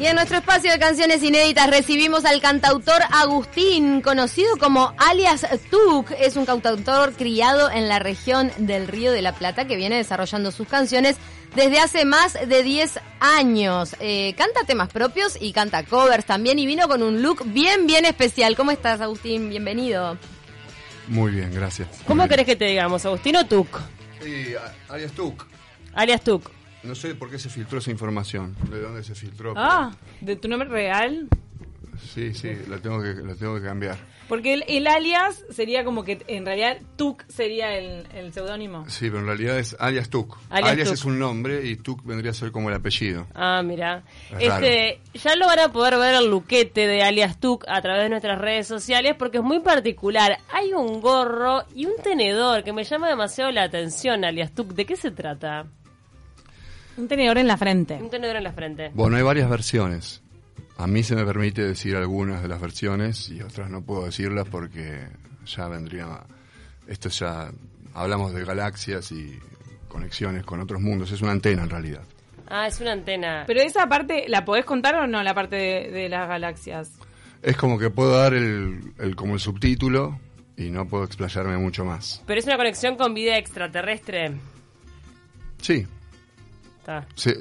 Y en nuestro espacio de canciones inéditas recibimos al cantautor Agustín, conocido como alias Tuk. Es un cantautor criado en la región del Río de la Plata que viene desarrollando sus canciones desde hace más de 10 años. Eh, canta temas propios y canta covers también y vino con un look bien, bien especial. ¿Cómo estás, Agustín? Bienvenido. Muy bien, gracias. ¿Cómo querés que te digamos, Agustín o Tuk? Sí, alias Tuk. Alias Tuk. No sé por qué se filtró esa información, de dónde se filtró. Ah, ¿de tu nombre real? Sí, sí, la tengo que, la tengo que cambiar. Porque el, alias sería como que en realidad Tuk sería el, seudónimo. Sí, pero en realidad es alias Tuk. Alias, es un nombre y Tuk vendría a ser como el apellido. Ah, mira. Este, ya lo van a poder ver el luquete de alias Tuk a través de nuestras redes sociales porque es muy particular. Hay un gorro y un tenedor que me llama demasiado la atención, alias Tuk. ¿De qué se trata? Un tenedor en la frente. Un tenedor en la frente. Bueno, hay varias versiones. A mí se me permite decir algunas de las versiones y otras no puedo decirlas porque ya vendría... Esto ya... Hablamos de galaxias y conexiones con otros mundos. Es una antena en realidad. Ah, es una antena. Pero esa parte, ¿la podés contar o no, la parte de, las galaxias? Es como que puedo dar el, el, como el subtítulo y no puedo explayarme mucho más. ¿Pero es una conexión con vida extraterrestre? Sí,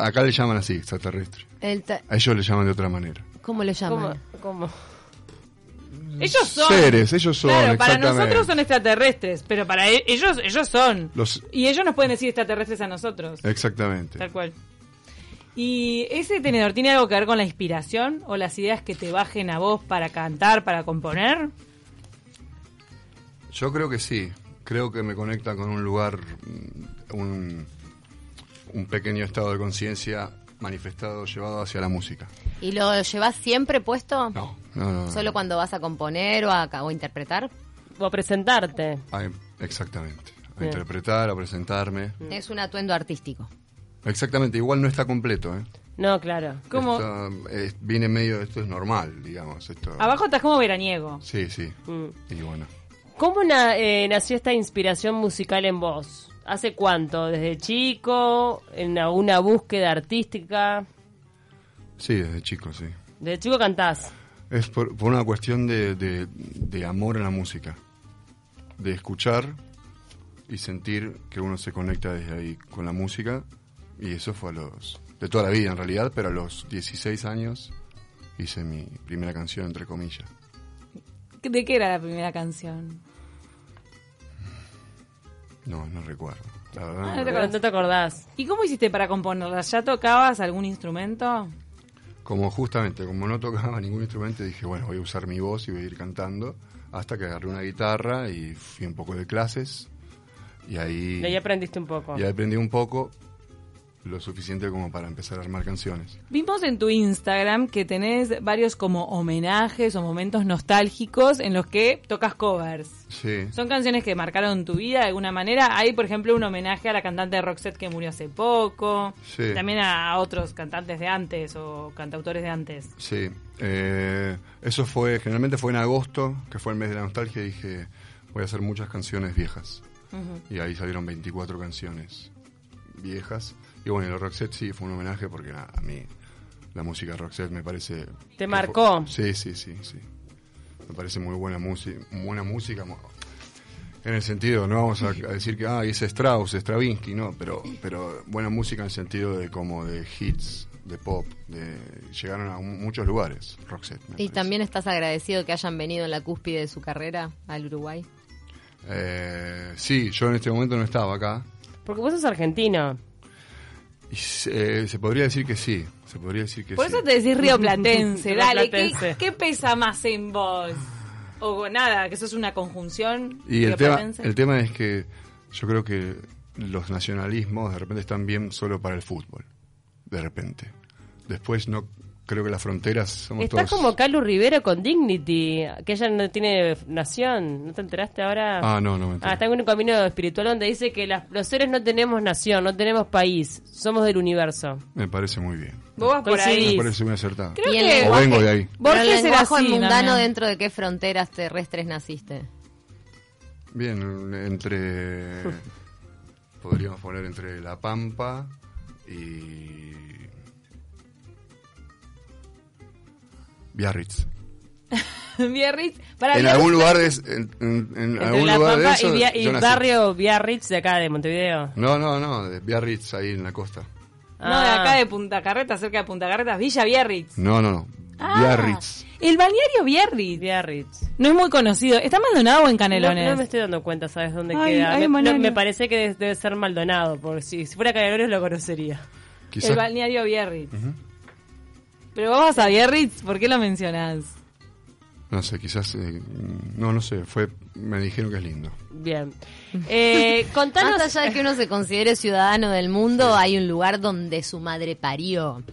acá le llaman así, extraterrestre. A ellos le llaman de otra manera. ¿Cómo le llaman? ¿Cómo? Ellos son. Seres, ellos son. Claro, para nosotros son extraterrestres, pero para e-, ellos, ellos son. Y ellos nos pueden decir extraterrestres a nosotros. Exactamente. Tal cual. ¿Y ese tenedor tiene algo que ver con la inspiración o las ideas que te bajen a vos para cantar, para componer? Yo creo que sí. Creo que me conecta con un lugar, mm, un, un pequeño estado de conciencia manifestado, llevado hacia la música. ¿Y lo llevas siempre puesto? No, no, no. ¿Solo cuando vas a componer o a, o interpretar? O a presentarte. exactamente. A interpretar, a presentarme. Mm. Es un atuendo artístico. Exactamente, igual no está completo, ¿eh? No, claro. ¿Cómo? viene medio, esto es normal, digamos. Esto... Abajo estás como veraniego. Sí, sí. Mm. Y bueno. ¿Cómo eh, nació esta inspiración musical en vos? ¿Hace cuánto? ¿Desde chico? ¿En alguna búsqueda artística? Sí, desde chico, sí. ¿Desde chico cantás? Es por, una cuestión de, de, amor a la música. De escuchar y sentir que uno se conecta desde ahí con la música. Y eso fue a los... de toda la vida en realidad, pero a los 16 años hice mi primera canción, entre comillas. ¿De qué era la primera canción? No, no recuerdo. Ah, no, te acordás. ¿Y cómo hiciste para componerla? ¿Ya tocabas algún instrumento? Como justamente, como no tocaba ningún instrumento, dije, bueno, voy a usar mi voz y voy a ir cantando. Hasta que agarré una guitarra y fui un poco de clases. Y ahí... Y ahí aprendiste un poco. Y ahí aprendí un poco lo suficiente como para empezar a armar canciones. Vimos en tu Instagram que tenés varios como homenajes o momentos nostálgicos en los que tocas covers. Sí. Son canciones que marcaron tu vida de alguna manera. Hay, por ejemplo, un homenaje a la cantante de Roxette que murió hace poco. Sí. También a otros cantantes de antes o cantautores de antes. Sí. Eh, eso fue, generalmente fue en agosto, que fue el mes de la nostalgia, y dije, voy a hacer muchas canciones viejas. Y ahí salieron 24 canciones viejas y bueno, los Roxette sí fue un homenaje porque a mí la música Roxette me parece... ¿Te marcó? sí, sí, sí, sí. Me parece muy buena, música buena música. En el sentido, no vamos a, decir que ah, es Strauss, Stravinsky, no, pero, pero buena música en el sentido de como de hits, de pop, de llegaron a muchos lugares, Roxette. ¿Y también estás agradecido que hayan venido en la cúspide de su carrera al Uruguay? Eh, sí, yo en este momento no estaba acá. Porque vos sos argentino. Eh, se podría decir que sí, se podría decir que Por eso te decís río platense, dale, ¿qué, pesa más en vos? O nada, que eso es una conjunción. Y el tema, el tema es que yo creo que los nacionalismos de repente están bien solo para el fútbol, de repente. Después no creo que las fronteras somos Está como Carlos Rivera con Dignity, que ella no tiene nación. ¿No te enteraste ahora? Ah, no, no me Ah, está en un camino espiritual donde dice que los seres no tenemos nación, no tenemos país, somos del universo. Me parece muy bien. Vos vas por ahí. Me parece muy acertado. Creo que o vengo de ahí. Borges era así, mundano dentro de qué fronteras terrestres naciste. Bien, entre... podríamos poner entre La Pampa y Biarritz. Biarritz. Para en Biarritz- algún lugar de, en, en- en Entre algún La lugar de eso, y, y barrio Biarritz de acá de Montevideo. No, no, no, de Biarritz ahí en la costa. No, de Ah. acá de Punta Carretas, cerca de Punta Carretas, Villa Biarritz. No, no, no. Ah, Biarritz. El balneario Biarritz. Biarritz. No es muy conocido. ¿Está Maldonado o en No, Canelones? no me estoy dando cuenta, ¿sabes dónde Ay, queda? ay, me, no, parece que debe, ser Maldonado, porque si, si fuera Canelones lo conocería. Quizás. El balneario Biarritz. Pero vos vas a Biarritz, ¿por qué lo mencionás? No sé, quizás. eh, no, no sé. Fue, me dijeron que es lindo. Bien. Eh, contanos... Más allá de que uno se considere ciudadano del mundo, hay un lugar donde su madre parió.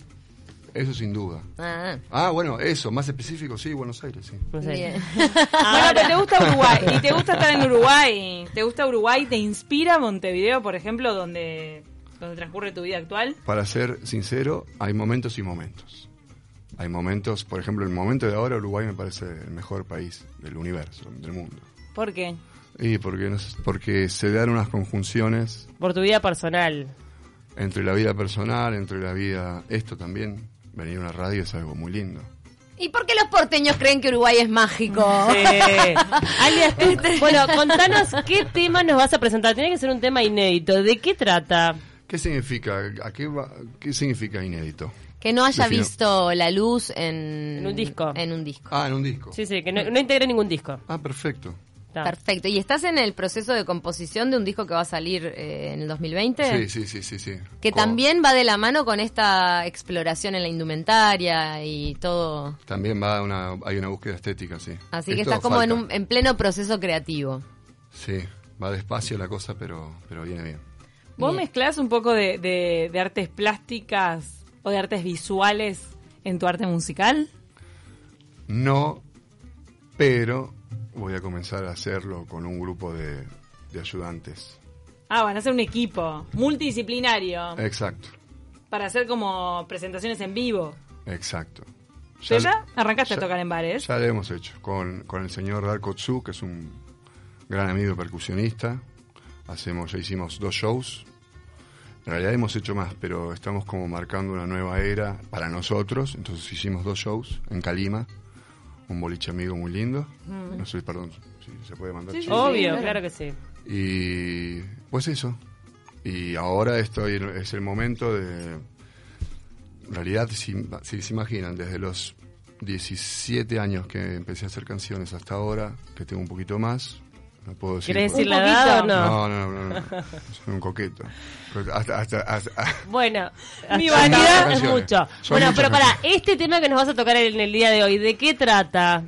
Eso sin duda. Ah, Ah, bueno, eso, más específico, sí, Buenos Aires, sí. Bien. Bueno, pero te gusta Uruguay. Y te gusta estar en Uruguay. ¿Te gusta Uruguay? ¿Te inspira Montevideo, por ejemplo, donde, donde transcurre tu vida actual? Para ser sincero, hay momentos y momentos. Hay momentos, por ejemplo, el momento de ahora Uruguay me parece el mejor país del universo, del mundo. ¿Por qué? Y porque, no sé, porque se dan unas conjunciones Por tu vida personal. entre la vida personal, entre la vida... Esto también, venir a una radio es algo muy lindo. ¿Y por qué los porteños creen que Uruguay es mágico? Sí. Alias, tú- bueno, contanos qué tema nos vas a presentar. Tiene que ser un tema inédito. ¿De qué trata? ¿Qué significa? ¿A qué, va- qué significa inédito? Que no haya Defino- visto la luz en, En un disco. En un disco. Ah, en un disco. Sí, sí, que no, no integre ningún disco. Ah, perfecto. Está. Perfecto. ¿Y estás en el proceso de composición de un disco que va a salir eh, en el 2020? Sí, sí, sí, sí, sí. Que Con- también va de la mano con esta exploración en la indumentaria y todo. También va una, hay una búsqueda estética, sí. Así que Esto estás como en, un, en pleno proceso creativo. Sí, va despacio la cosa, pero, pero viene bien. ¿Vos Bien. mezclás un poco de, de- de artes plásticas o de artes visuales en tu arte musical? No, pero voy a comenzar a hacerlo con un grupo de, de ayudantes. Ah, van a hacer un equipo multidisciplinario Exacto, para hacer como presentaciones en vivo. exacto. ¿Pero ya arrancaste ya- a tocar en bares? Ya lo hemos hecho con, con el señor Darko Tsu, que es un gran amigo percusionista. Hacemos, ya hicimos dos shows. En realidad hemos hecho más, pero estamos como marcando una nueva era para nosotros. Entonces hicimos dos shows en Calima, un boliche amigo muy lindo. No sé, perdón, si se puede mandar. Mm. Sí. Obvio, claro. claro que sí. Y pues eso. Y ahora estoy, es el momento de... En realidad, si, si se imaginan, desde los 17 años que empecé a hacer canciones hasta ahora, que tengo un poquito más, no puedo decir... ¿Querés decir la edad o no? No, no, no, no, no. Soy un coqueto. Hasta, hasta, hasta- Bueno, Mi vanidad- es Canciones. mucho. Son Bueno, pero para este tema que nos vas a tocar en el día de hoy, ¿de qué trata?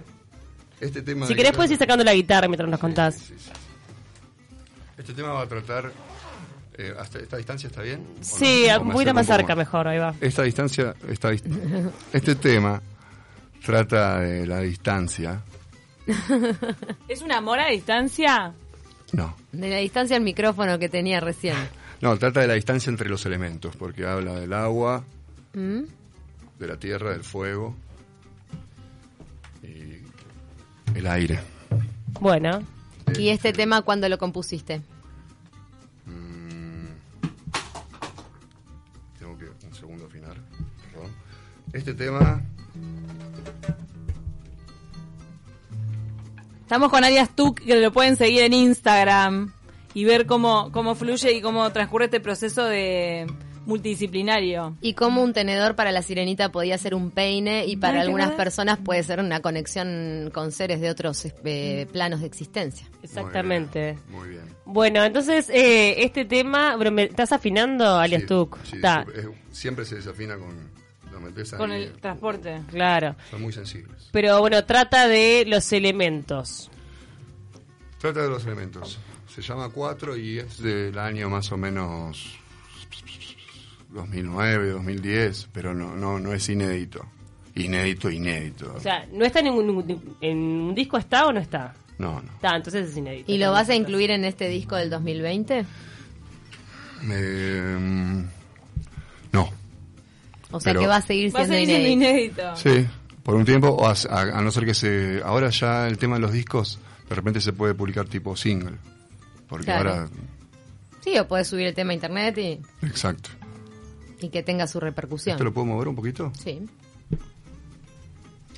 este tema Si querés guitarra- puedes ir sacando la guitarra mientras nos contás. Sí, sí, sí. Este tema va a tratar... eh, ¿Hasta esta distancia está bien? ¿O no? Sí, ¿O un poquito más cerca mejor, ahí va. Esta distancia, esta dist- este tema trata de la distancia. ¿Es un amor a distancia? No, De la distancia al micrófono que tenía recién. no, trata de la distancia entre los elementos, porque habla del agua, ¿Mm? de la tierra, del fuego y el aire. Bueno, ¿Y este tema cuándo lo compusiste? Mm, tengo que un segundo afinar. perdón. Este tema, Estamos con Arias Tuc, que lo pueden seguir en Instagram y ver cómo, cómo fluye y cómo transcurre este proceso de multidisciplinario. Y cómo un tenedor para la sirenita podía ser un peine y para algunas personas puede ser una conexión con seres de otros eh, planos de existencia. exactamente. Muy bien. Muy bien. Bueno, entonces eh, este tema, pero ¿me estás afinando, alias Sí, Tuk? sí, Está, siempre se desafina con lo metés ahí, Con el transporte. claro. Son muy sensibles. Pero bueno, trata de los elementos. Trata de los elementos. Se llama 4 y es del año más o menos 2009, 2010, pero no, no, no es inédito. Inédito, inédito. O sea, ¿no está en ningún, en un disco está o no está? no, no. Está, entonces es inédito. ¿Y lo vas a incluir en este disco del 2020? Eh. O sea Pero- que va a seguir Va a siendo seguir siendo inédito. inédito. Sí, por un tiempo, o a, a- a no ser que se... Ahora ya el tema de los discos, de repente se puede publicar tipo single. Porque Claro. ahora... Sí, o puedes subir el tema a internet y, Exacto. y que tenga su repercusión. ¿Esto lo puedo mover un poquito? Sí.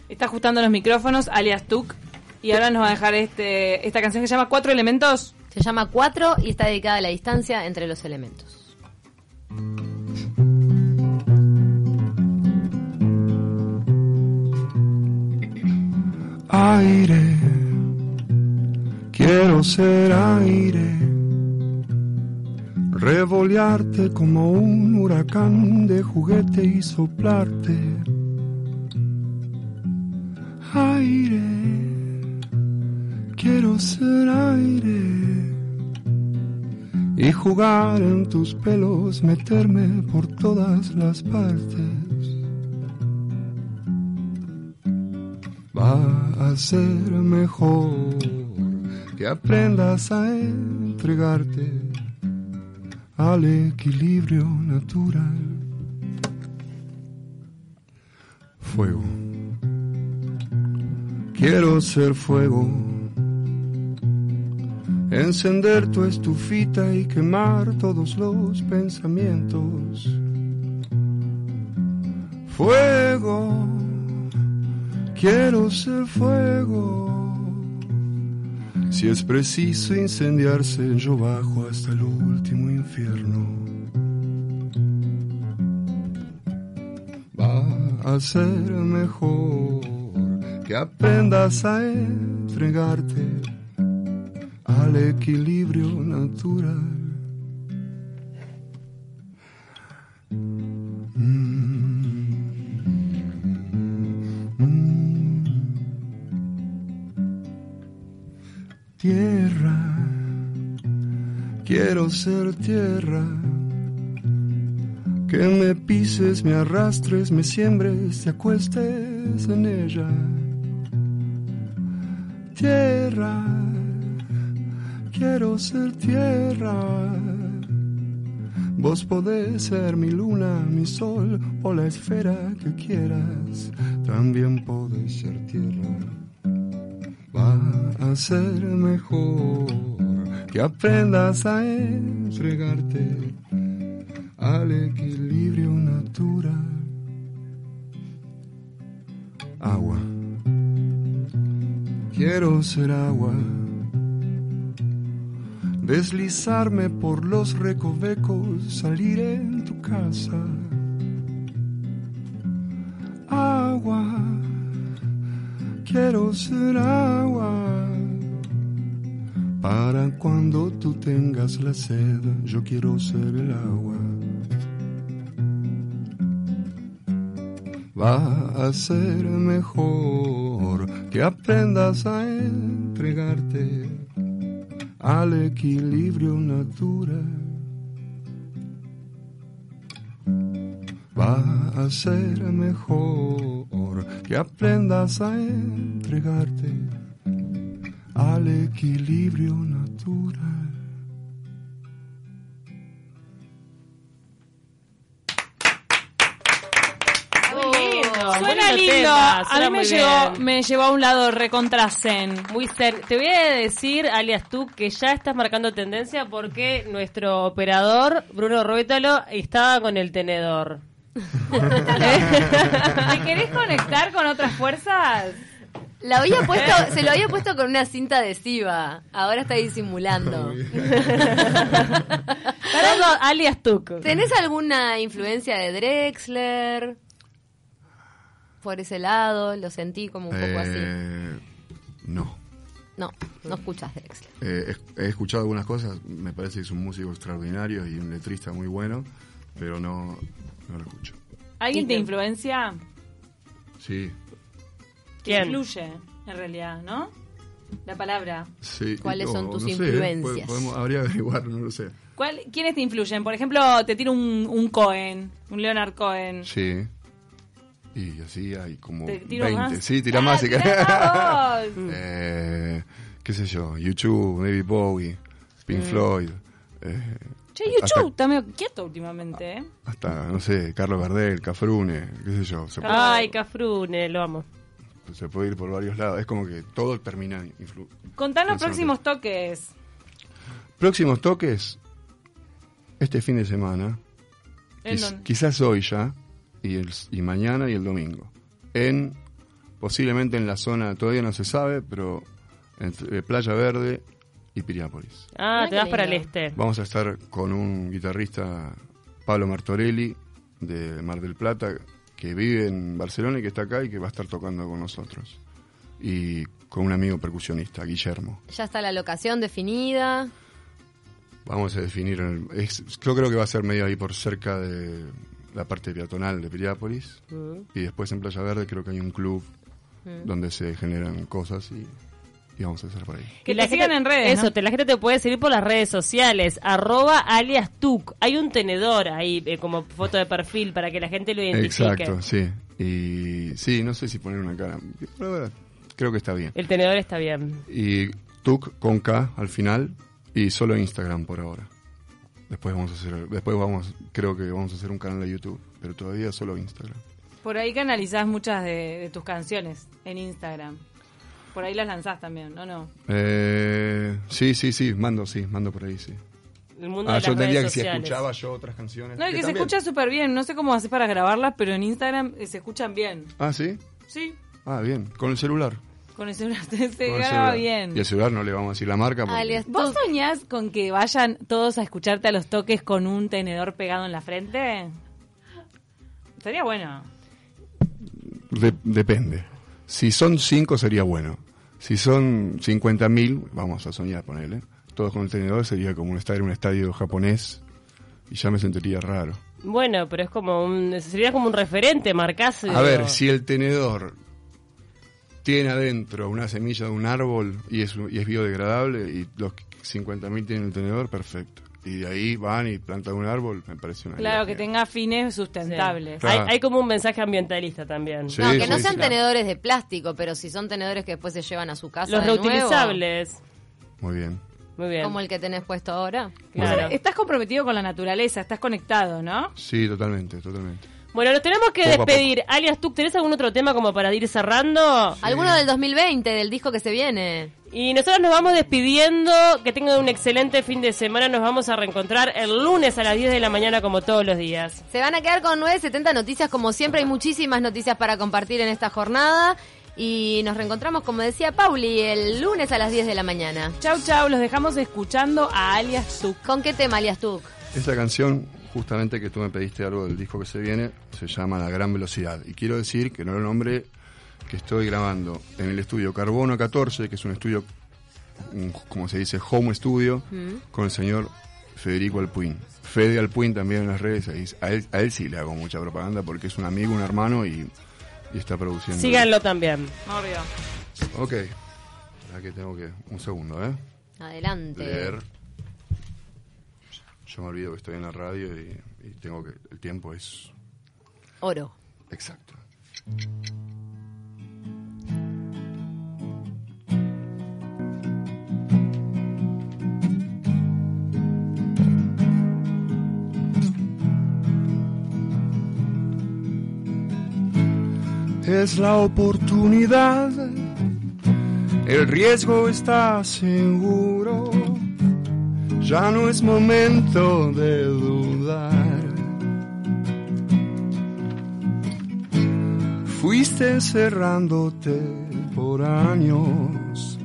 está ajustando los micrófonos, alias Tuk. Y ahora nos va a dejar este, esta canción que se llama Cuatro Elementos. Se llama Cuatro y está dedicada a la distancia entre los elementos. Aire, quiero ser aire, revolearte como un huracán de juguete y soplarte. Aire, quiero ser aire y jugar en tus pelos, meterme por todas las partes. Ser mejor que aprendas a entregarte al equilibrio natural. Fuego. Quiero ser fuego. Encender tu estufita y quemar todos los pensamientos. Fuego Quiero ser fuego. Si es preciso incendiarse, yo bajo hasta el último infierno. Va a ser mejor que aprendas a entregarte al equilibrio natural. Tierra, quiero ser tierra, que me pises, me arrastres, me siembres, te acuestes en ella. Tierra, quiero ser tierra. Vos podés ser mi luna, mi sol o la esfera que quieras. También podés ser tierra a ser mejor que aprendas a entregarte al equilibrio natural. Agua, quiero ser agua, deslizarme por los recovecos, salir en tu casa. Ser agua para cuando tú tengas la sed, yo quiero ser el agua. Va a ser mejor que aprendas a entregarte al equilibrio natural. Va a ser mejor que aprendas a entregarte al equilibrio natural. Suena lindo. a mí me llevó, me llevó a un lado recontra zen. Muy zen. Te voy a decir, alias tú, que ya estás marcando tendencia porque nuestro operador, Bruno Ruétalo, estaba con el tenedor. ¿Te querés conectar con otras fuerzas? La había puesto, se lo había puesto con una cinta adhesiva. Ahora está disimulando. alias Tuco. ¿Tenés alguna influencia de Drexler? Por ese lado, lo sentí como un poco así. Eh, no. No, no escuchas Drexler. Eh, he, escuchado algunas cosas, me parece que es un músico extraordinario y un letrista muy bueno, pero no, no lo escucho. ¿Alguien te influencia? Sí. ¿Quién? Influye, en realidad, ¿no? La palabra. Sí. ¿Cuáles son tus influencias? habría que averiguar, no lo sé. ¿Cuál, ¿Quiénes te influyen? Por ejemplo, te tiro un, un Cohen, un Leonard Cohen. Sí. Y así hay como ¿Te tiro 20. Más? Sí, tira ah, más. Tira eh, ¿Qué sé yo? YouTube, David Bowie, Pink mm. Floyd. Eh, Che, YouTube está medio quieto últimamente, ¿eh? Hasta, no sé, Carlos Gardel, Cafrune, qué sé yo. Ay, Cafrune, lo amo. Se puede ir por varios lados. Es como que todo termina influ Contanos próximos toques. Próximos toques, este fin de semana. quizás hoy ya, y, el, y mañana y el domingo. En posiblemente en la zona, todavía no se sabe, pero entre Playa Verde y Piriápolis. Ah, te vas para el este. Vamos a estar con un guitarrista, Pablo Martorelli, de Mar del Plata, que vive en Barcelona y que está acá y que va a estar tocando con nosotros. Y con un amigo percusionista, Guillermo. Ya está la locación definida. Vamos a definir, el- es- yo creo que va a ser medio ahí por cerca de la parte peatonal de Piriápolis. Y después en Playa Verde creo que hay un club donde se generan cosas y, y vamos a hacer por ahí. Que la te sigan gente- en redes, Eso, ¿no? te, la gente te puede seguir por las redes sociales. Arroba alias Tuk. Hay un tenedor ahí eh, como foto de perfil para que la gente lo identifique. Exacto, sí. Y sí, no sé si poner una cara. Pero bueno, creo que está bien. El tenedor está bien. Y Tuk con K al final y solo Instagram por ahora. Después vamos a hacer, después vamos, creo que vamos a hacer un canal de YouTube, pero todavía solo Instagram. Por ahí canalizás muchas de, de tus canciones en Instagram. Por ahí las lanzás también, ¿no? no. Eh, sí, sí, sí, mando, sí, mando por ahí, sí. El mundo Ah, de yo las entendía redes que si sociales. escuchaba yo otras canciones. No, y que se también. escucha súper bien. No sé cómo haces para grabarlas, pero en Instagram eh, se escuchan bien. Ah, sí. Sí, Ah, bien. Con el celular. con el celular se Con el graba celular. bien. Y el celular no le vamos a decir la marca. Porque... Alias ¿Vos soñás con que vayan todos a escucharte a los toques con un tenedor pegado en la frente? Estaría bueno. De- depende. Si son cinco sería bueno. Si son 50.000, vamos a soñar, ponerle. Todos con el tenedor sería como un estadio, un estadio japonés y ya me sentiría raro. Bueno, pero es como un. Sería como un referente, marcás. A ver, si el tenedor tiene adentro una semilla de un árbol y es, y es biodegradable y los 50.000 tienen el tenedor, perfecto. Y de ahí van y plantan un árbol, me parece una Claro, idea que tenga fines sustentables. Claro. Hay, hay como un mensaje ambientalista también. Sí, no, que no sean sí. tenedores de plástico, pero si son tenedores que después se llevan a su casa. Los de nuevo, reutilizables. Muy bien. Muy bien. como el que tenés puesto ahora. Claro. Estás comprometido con la naturaleza, estás conectado, ¿no? Sí, totalmente, totalmente. Bueno, nos tenemos que Poco despedir. Alias, ¿tú tenés algún otro tema como para ir cerrando? Alguno del 2020, del disco que se viene. Y nosotros nos vamos despidiendo. Que tengan un excelente fin de semana. Nos vamos a reencontrar el lunes a las 10 de la mañana como todos los días. Se van a quedar con 970 noticias, como siempre hay muchísimas noticias para compartir en esta jornada. Y nos reencontramos, como decía Pauli, el lunes a las 10 de la mañana. Chau, chau, los dejamos escuchando a Alias Tuk. ¿Con qué tema, alias tú? Esta canción, justamente que tú me pediste algo del disco que se viene, se llama La Gran Velocidad. Y quiero decir que no lo nombré, que estoy grabando en el estudio Carbono 14, que es un estudio, un- como se dice, home studio, con el señor Federico Alpuín. Fede Alpuín también en las redes, ahí- a él, a él sí le hago mucha propaganda porque es un amigo, un hermano y, y está produciendo. Síganlo también. Obvio. Ok. Ahora que tengo que. Un segundo, ¿eh? Adelante. Leer. Yo me olvido que estoy en la radio y, y tengo que. El tiempo es Oro. exacto. Es la oportunidad. El riesgo está seguro. Ya no es momento de dudar. Fuiste cerrándote por años.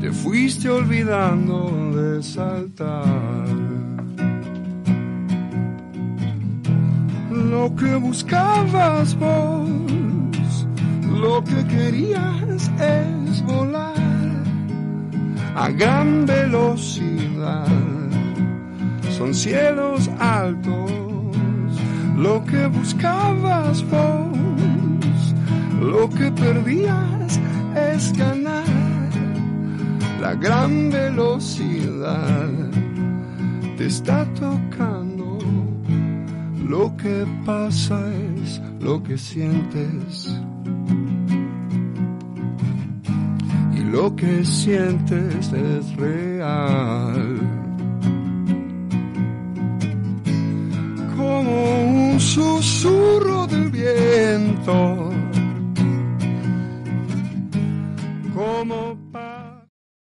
Te fuiste olvidando de saltar. Lo que buscabas vos, lo que querías es volar a gran velocidad. Son cielos altos, lo que buscabas vos, lo que perdías es ganar la gran velocidad. Te está tocando. Lo que pasa es lo que sientes. Y lo que sientes es real. Como un susurro del viento